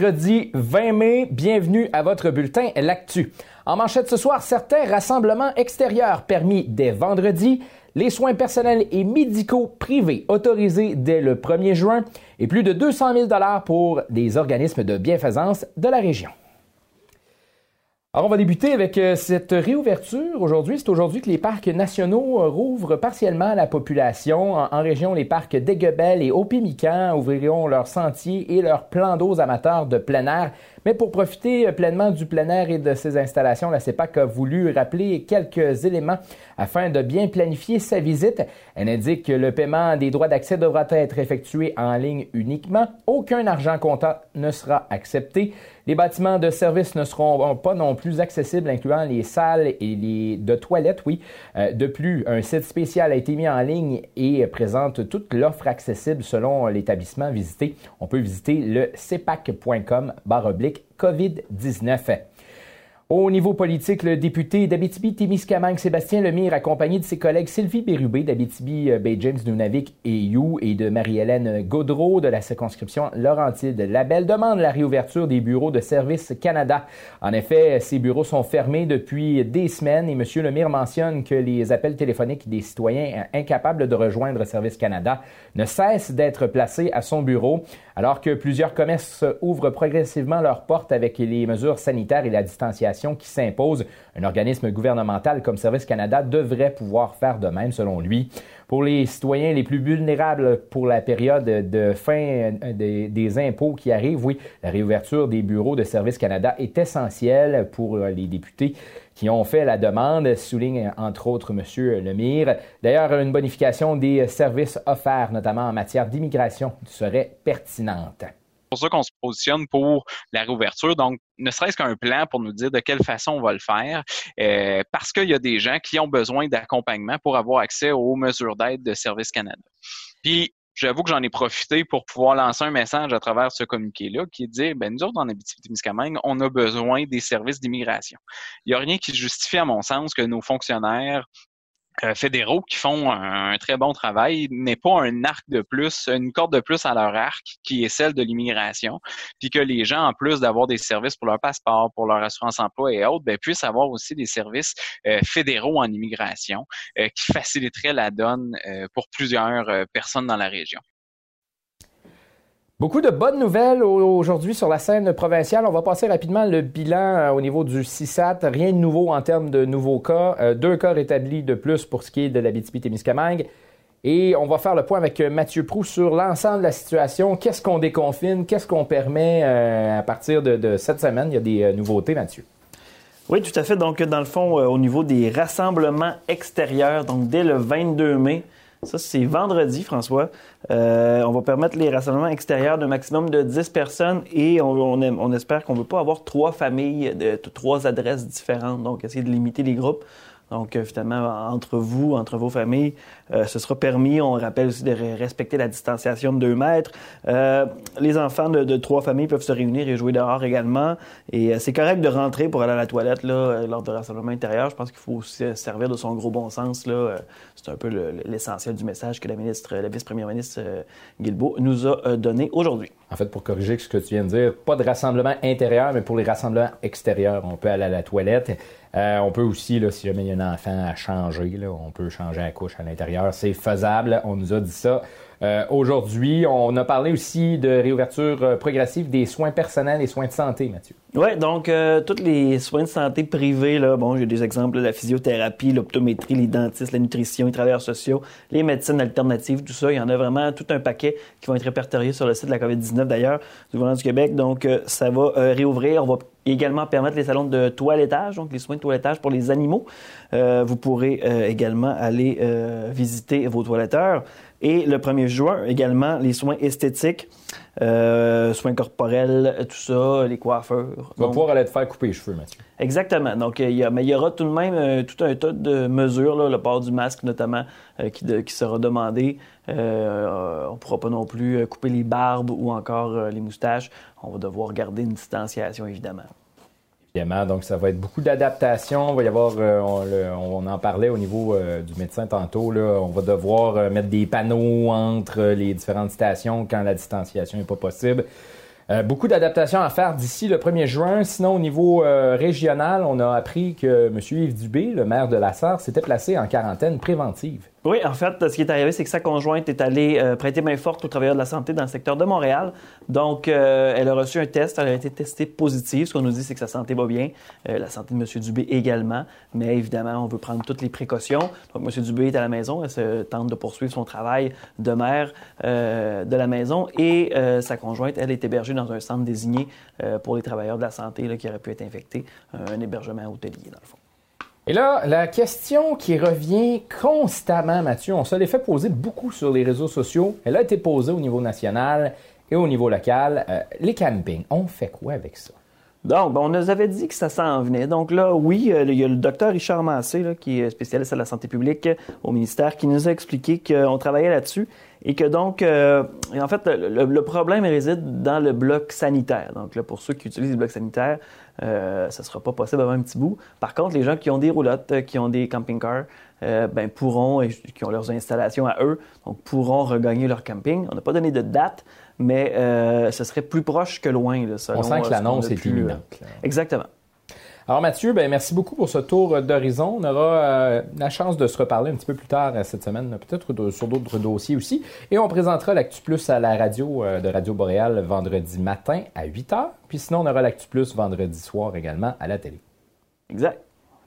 mercredi 20 mai. Bienvenue à votre bulletin L'Actu. En manchette ce soir, certains rassemblements extérieurs permis dès vendredi, les soins personnels et médicaux privés autorisés dès le 1er juin et plus de 200 000 pour des organismes de bienfaisance de la région. Alors, on va débuter avec euh, cette réouverture aujourd'hui. C'est aujourd'hui que les parcs nationaux euh, rouvrent partiellement à la population. En, région, les parcs d'Aiguebel et Opimican ouvriront leurs sentiers et leurs plans d'eau amateurs de plein air mais pour profiter pleinement du plein air et de ses installations, la CEPAC a voulu rappeler quelques éléments afin de bien planifier sa visite. Elle indique que le paiement des droits d'accès devra être effectué en ligne uniquement. Aucun argent comptant ne sera accepté. Les bâtiments de service ne seront pas non plus accessibles, incluant les salles et les de toilettes, oui. Euh, de plus, un site spécial a été mis en ligne et présente toute l'offre accessible selon l'établissement visité. On peut visiter le cepac.com COVID-19. Au niveau politique, le député d'Abitibi-Témiscamingue, Sébastien Lemire, accompagné de ses collègues Sylvie Bérubé d'Abitibi, euh, Bay James, Nunavik et You et de Marie-Hélène Gaudreau de la circonscription Laurentide. Label demande la réouverture des bureaux de Service Canada. En effet, ces bureaux sont fermés depuis des semaines et M. Lemire mentionne que les appels téléphoniques des citoyens incapables de rejoindre Service Canada ne cessent d'être placés à son bureau. Alors que plusieurs commerces ouvrent progressivement leurs portes avec les mesures sanitaires et la distanciation qui s'imposent, un organisme gouvernemental comme Service Canada devrait pouvoir faire de même, selon lui. Pour les citoyens les plus vulnérables pour la période de fin euh, des, impôts qui arrivent, oui, la réouverture des bureaux de Service Canada est essentielle pour euh, les députés qui ont fait la demande, souligne entre autres M. Lemire. D'ailleurs, une bonification des services offerts, notamment en matière d'immigration, serait pertinente. C'est pour ça qu'on se positionne pour la réouverture. Donc, ne serait-ce qu'un plan pour nous dire de quelle façon on va le faire, euh, parce qu'il y a des gens qui ont besoin d'accompagnement pour avoir accès aux mesures d'aide de Service Canada. Puis, j'avoue que j'en ai profité pour pouvoir lancer un message à travers ce communiqué-là qui dire, ben, nous autres, en Abitibi-Témiscamingue, on a besoin des services d'immigration. Il n'y a rien qui justifie, à mon sens, que nos fonctionnaires fédéraux qui font un, très bon travail, mais pas un arc de plus, une corde de plus à leur arc qui est celle de l'immigration, puis que les gens, en plus d'avoir des services pour leur passeport, pour leur assurance emploi et autres, ben, puissent avoir aussi des services euh, fédéraux en immigration euh, qui faciliteraient la donne pour plusieurs personnes dans la région. Beaucoup de bonnes nouvelles aujourd'hui sur la scène provinciale. On va passer rapidement le bilan euh, au niveau du CISAT. Rien de nouveau en termes de nouveaux cas. Euh, deux cas rétablis de plus pour ce qui est de la témiscamingue Et on va faire le point avec euh, Mathieu Prou sur l'ensemble de la situation. Qu'est-ce qu'on déconfine? Qu'est-ce qu'on permet à partir de, de, cette semaine? Il y a des nouveautés, Mathieu. Oui, tout à fait. Donc, dans le fond, au niveau des rassemblements extérieurs, donc dès le 22 mai, ça, c'est vendredi, François. Euh, on va permettre les rassemblements extérieurs d'un maximum de 10 personnes et on, on, espère qu'on ne veut pas avoir trois familles de, trois adresses différentes. Donc, essayer de limiter les groupes. Donc, euh, finalement, entre vous, entre vos familles, euh, ce sera permis. On rappelle aussi de respecter la distanciation de 2 mètres. Euh, les enfants de, trois familles peuvent se réunir et jouer dehors également. Et c'est correct de rentrer pour aller à la toilette là, lors de rassemblement intérieur. Je pense qu'il faut aussi servir de son gros bon sens. Là. C'est un peu l'essentiel du message que la ministre, la vice-première ministre Guilbeault nous a donné aujourd'hui. En fait, pour corriger ce que tu viens de dire, pas de rassemblement intérieur, mais pour les rassemblements extérieurs, on peut aller à la toilette. Euh, on peut aussi, là, si jamais il y a un enfant à changer, là, on peut changer la couche à l'intérieur. C'est faisable. On nous a dit ça. Euh, aujourd'hui, on a parlé aussi de réouverture euh, progressive des soins personnels et soins de santé, Mathieu. Oui, donc euh, tous les soins de santé privés, là, bon, j'ai des exemples, la physiothérapie, l'optométrie, les dentistes, la nutrition, les travailleurs sociaux, les médecines alternatives, tout ça. Il y en a vraiment tout un paquet qui vont être répertoriés sur le site de la COVID-19 d'ailleurs, du gouvernement du Québec. Donc, ça va réouvrir. On va également permettre les salons de toilettage, donc les soins de toilettage pour les animaux. vous pourrez également aller visiter vos toiletteurs. Et le 1er juin, également, les soins esthétiques, euh, soins corporels, tout ça, les coiffeurs. Tu vas pouvoir aller te faire couper les cheveux, Mathieu. Exactement. Donc, il y a, mais il y aura tout de même euh, tout un tas de mesures, là, le port du masque notamment, euh, qui, qui, sera demandé. on ne pourra pas non plus couper les barbes ou encore les moustaches. On va devoir garder une distanciation, évidemment. Donc, ça va être beaucoup d'adaptation. Il va y avoir, euh, on, en parlait au niveau euh, du médecin tantôt, on va devoir euh, mettre des panneaux entre les différentes stations quand la distanciation n'est pas possible. Beaucoup d'adaptations à faire d'ici le 1er juin. Sinon, au niveau régional, on a appris que M. Yves Dubé, le maire de la Sarre, s'était placé en quarantaine préventive. Oui, en fait, ce qui est arrivé, c'est que sa conjointe est allée euh, prêter main forte aux travailleurs de la santé dans le secteur de Montréal. Donc, elle a reçu un test, elle a été testée positive. Ce qu'on nous dit, c'est que sa santé va bien, la santé de M. Dubé également. Mais évidemment, on veut prendre toutes les précautions. Donc, M. Dubé est à la maison, elle se tente de poursuivre son travail de maire de la maison et sa conjointe, elle est hébergée dans un centre désigné euh, pour les travailleurs de la santé qui auraient pu être infectés, un hébergement hôtelier, dans le fond. Et là, la question qui revient constamment, Mathieu, on se l'est fait poser beaucoup sur les réseaux sociaux. Elle a été posée au niveau national et au niveau local. Euh, les campings, on fait quoi avec ça? Donc, on nous avait dit que ça s'en venait. Donc là, oui, euh, il y a le docteur Richard Massé, qui est spécialiste à la santé publique au ministère, qui nous a expliqué qu'on travaillait là-dessus et que donc, euh, en fait, le, problème réside dans le bloc sanitaire. Donc là, pour ceux qui utilisent le bloc sanitaire, euh, ça ne sera pas possible avant un petit bout. Par contre, les gens qui ont des roulottes, euh, qui ont des camping-cars, ben, pourront, et qui ont leurs installations à eux, donc pourront regagner leur camping. On n'a pas donné de date, mais ce serait plus proche que loin. Là, selon, On sent que l'annonce est imminente. Exactement. Alors Mathieu, ben, merci beaucoup pour ce tour d'horizon. On aura euh, la chance de se reparler un petit peu plus tard euh, cette semaine, peut-être sur d'autres dossiers aussi. Et on présentera l'Actu Plus à la radio euh, de Radio Boréal vendredi matin à 8 h. Puis sinon, on aura l'Actu Plus vendredi soir également à la télé. Exact.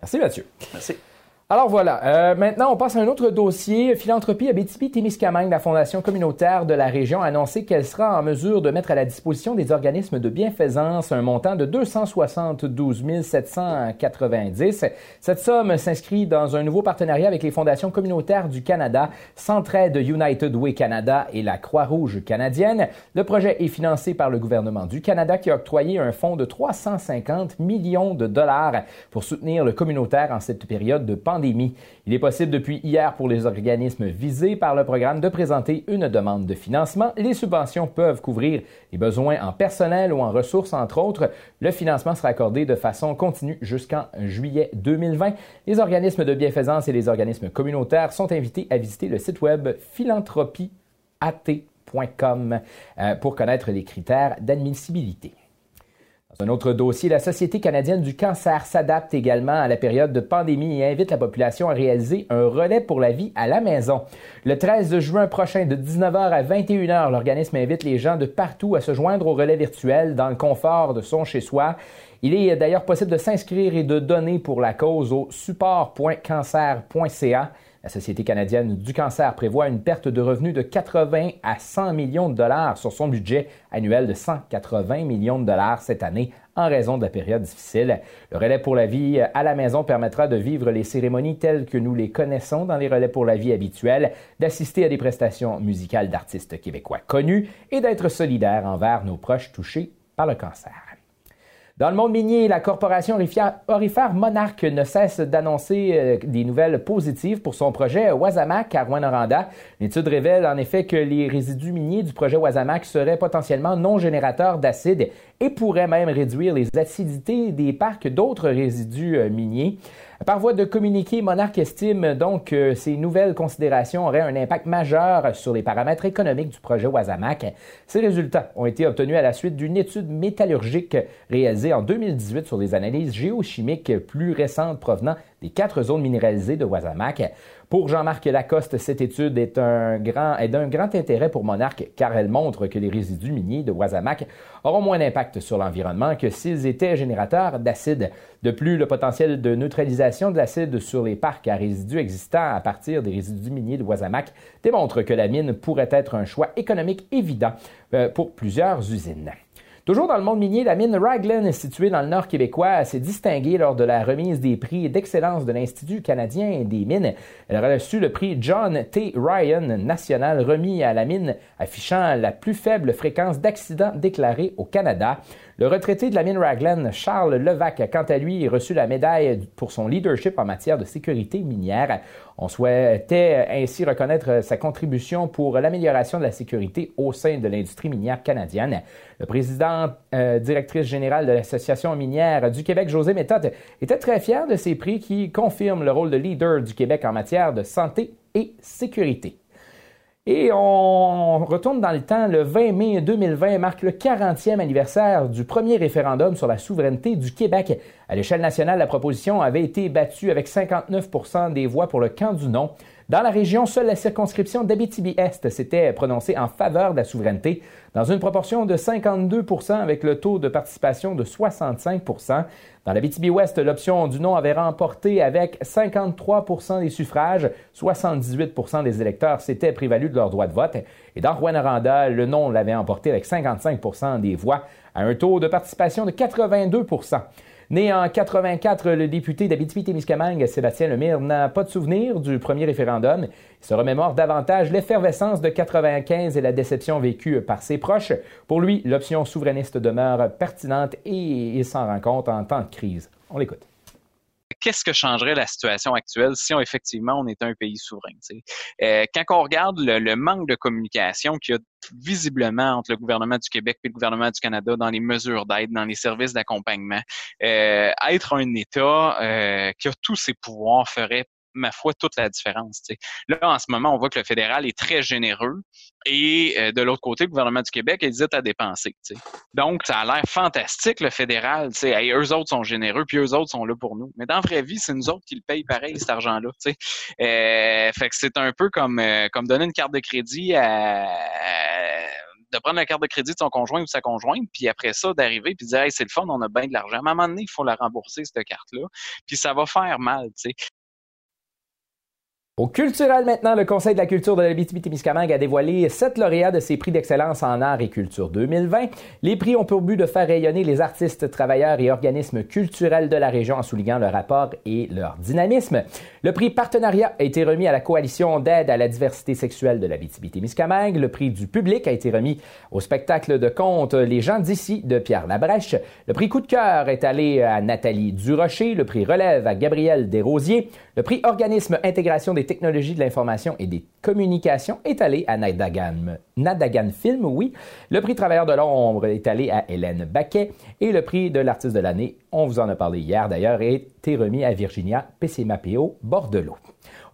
Merci Mathieu. Merci. Alors voilà, euh, maintenant on passe à un autre dossier. Philanthropie Abitibi-Témiscamingue, la fondation communautaire de la région, a annoncé qu'elle sera en mesure de mettre à la disposition des organismes de bienfaisance un montant de 272 790. Cette somme s'inscrit dans un nouveau partenariat avec les fondations communautaires du Canada, Centraide United Way Canada et la Croix-Rouge canadienne. Le projet est financé par le gouvernement du Canada qui a octroyé un fonds de 350 millions de dollars pour soutenir le communautaire en cette période de pandémie il est possible depuis hier pour les organismes visés par le programme de présenter une demande de financement. Les subventions peuvent couvrir les besoins en personnel ou en ressources, entre autres. Le financement sera accordé de façon continue jusqu'en juillet 2020. Les organismes de bienfaisance et les organismes communautaires sont invités à visiter le site web philanthropieat.com euh, pour connaître les critères d'admissibilité. Dans un autre dossier, la Société canadienne du cancer s'adapte également à la période de pandémie et invite la population à réaliser un relais pour la vie à la maison. Le 13 juin prochain, de 19h à 21h, l'organisme invite les gens de partout à se joindre au relais virtuel dans le confort de son chez-soi. Il est d'ailleurs possible de s'inscrire et de donner pour la cause au support.cancer.ca. La Société canadienne du cancer prévoit une perte de revenus de 80 à 100 millions de dollars sur son budget annuel de 180 millions de dollars cette année en raison de la période difficile. Le relais pour la vie à la maison permettra de vivre les cérémonies telles que nous les connaissons dans les relais pour la vie habituels, d'assister à des prestations musicales d'artistes québécois connus et d'être solidaires envers nos proches touchés par le cancer. Dans le monde minier, la corporation orifère Monarch ne cesse d'annoncer euh, des nouvelles positives pour son projet Wasamac à Rwanda. L'étude révèle en effet que les résidus miniers du projet Wasamac seraient potentiellement non générateurs d'acide et pourraient même réduire les acidités des parcs d'autres résidus euh, miniers. Par voie de communiqué, Monarch estime donc que ces nouvelles considérations auraient un impact majeur sur les paramètres économiques du projet Wasamac. Ces résultats ont été obtenus à la suite d'une étude métallurgique réalisée en 2018 sur des analyses géochimiques plus récentes provenant des quatre zones minéralisées de Wasamac. Pour Jean-Marc Lacoste, cette étude est d'un grand, grand intérêt pour Monarch car elle montre que les résidus miniers de Wasamac auront moins d'impact sur l'environnement que s'ils étaient générateurs d'acide. De plus, le potentiel de neutralisation de l'acide sur les parcs à résidus existants à partir des résidus miniers de Wasamac démontre que la mine pourrait être un choix économique évident euh, pour plusieurs usines. Toujours dans le monde minier, la mine Raglan, située dans le nord québécois, s'est distinguée lors de la remise des prix d'excellence de l'Institut canadien des mines. Elle a reçu le prix John T. Ryan national remis à la mine, affichant la plus faible fréquence d'accidents déclarés au Canada. Le retraité de la mine Raglan, Charles Levac, a quant à lui reçu la médaille pour son leadership en matière de sécurité minière. On souhaitait ainsi reconnaître sa contribution pour l'amélioration de la sécurité au sein de l'industrie minière canadienne. Le président euh, directrice générale de l'Association minière du Québec, José Méthode, était très fier de ces prix qui confirment le rôle de leader du Québec en matière de santé et sécurité. Et on retourne dans le temps. Le 20 mai 2020 marque le 40e anniversaire du premier référendum sur la souveraineté du Québec. À l'échelle nationale, la proposition avait été battue avec 59% des voix pour le camp du non. Dans la région, seule la circonscription d'Abitibi-Est s'était prononcée en faveur de la souveraineté, dans une proportion de 52% avec le taux de participation de 65% Dans l'Abitibi-Ouest, l'option du non avait remporté avec 53% des suffrages, 78% des électeurs s'étaient prévalus de leur droit de vote. Et dans Rouen-Noranda, le non l'avait emporté avec 55% des voix, à un taux de participation de 82 Né en 84, le député d'Abitibi-Témiscamingue, Sébastien Lemire, n'a pas de souvenir du premier référendum. Il se remémore davantage l'effervescence de 95 et la déception vécue par ses proches. Pour lui, l'option souverainiste demeure pertinente et il s'en rend compte en temps de crise. On l'écoute qu'est-ce que changerait la situation actuelle si on, effectivement on était un pays souverain? Euh, quand on regarde le, manque de communication qu'il y a visiblement entre le gouvernement du Québec et le gouvernement du Canada dans les mesures d'aide, dans les services d'accompagnement, euh, être un État euh, qui a tous ses pouvoirs ferait ma foi, toute la différence. Là, en ce moment, on voit que le fédéral est très généreux et euh, de l'autre côté, le gouvernement du Québec hésite à dépenser. Donc, ça a l'air fantastique, le fédéral. Hey, eux autres sont généreux, puis eux autres sont là pour nous. Mais dans la vraie vie, c'est nous autres qui le payent pareil, cet argent-là. Euh, fait que c'est un peu comme, euh, comme donner une carte de crédit à, de prendre la carte de crédit de son conjoint ou sa conjointe, puis après ça, d'arriver puis dire hey, c'est le fun, on a bien de l'argent. À un moment donné, il faut la rembourser, cette carte-là. Puis ça va faire mal, tu sais. Au culturel maintenant, le Conseil de la culture de l'Abitibi-Témiscamingue a dévoilé sept lauréats de ses prix d'excellence en art et culture 2020. Les prix ont pour but de faire rayonner les artistes, travailleurs et organismes culturels de la région en soulignant leur rapport et leur dynamisme. Le prix partenariat a été remis à la coalition d'aide à la diversité sexuelle de l'Abitibi-Témiscamingue. Le prix du public a été remis au spectacle de conte Les gens d'ici de Pierre Labrèche. Le prix coup de cœur est allé à Nathalie Durocher. Le prix relève à Gabriel Desrosiers. Le prix organisme intégration des technologies de l'information et des communications est allé à Nadagan, Film, oui. Le prix Travailleur de l'ombre est allé à Hélène Baquet et le prix de l'artiste de l'année, on vous en a parlé hier d'ailleurs, a été remis à Virginia Pessimapeo Bordelot.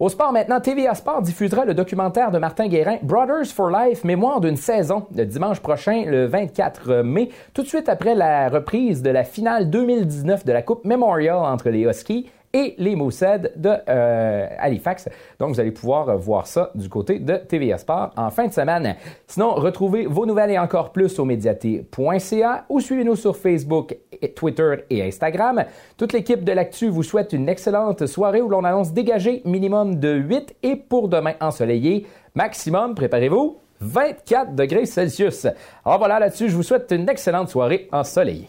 Au sport maintenant, TVA Sport diffusera le documentaire de Martin Guérin, Brothers for Life, mémoire d'une saison, le dimanche prochain, le 24 mai, tout de suite après la reprise de la finale 2019 de la Coupe Memorial entre les Huskies et les Moussed de euh, Halifax. Donc, vous allez pouvoir voir ça du côté de TVA Sport en fin de semaine. Sinon, retrouvez vos nouvelles et encore plus au médiaté.ca ou suivez-nous sur Facebook, Twitter et Instagram. Toute l'équipe de l'actu vous souhaite une excellente soirée où l'on annonce dégagé minimum de 8 et pour demain ensoleillé, maximum, préparez-vous, 24 degrés Celsius. Alors voilà, là-dessus, je vous souhaite une excellente soirée ensoleillée.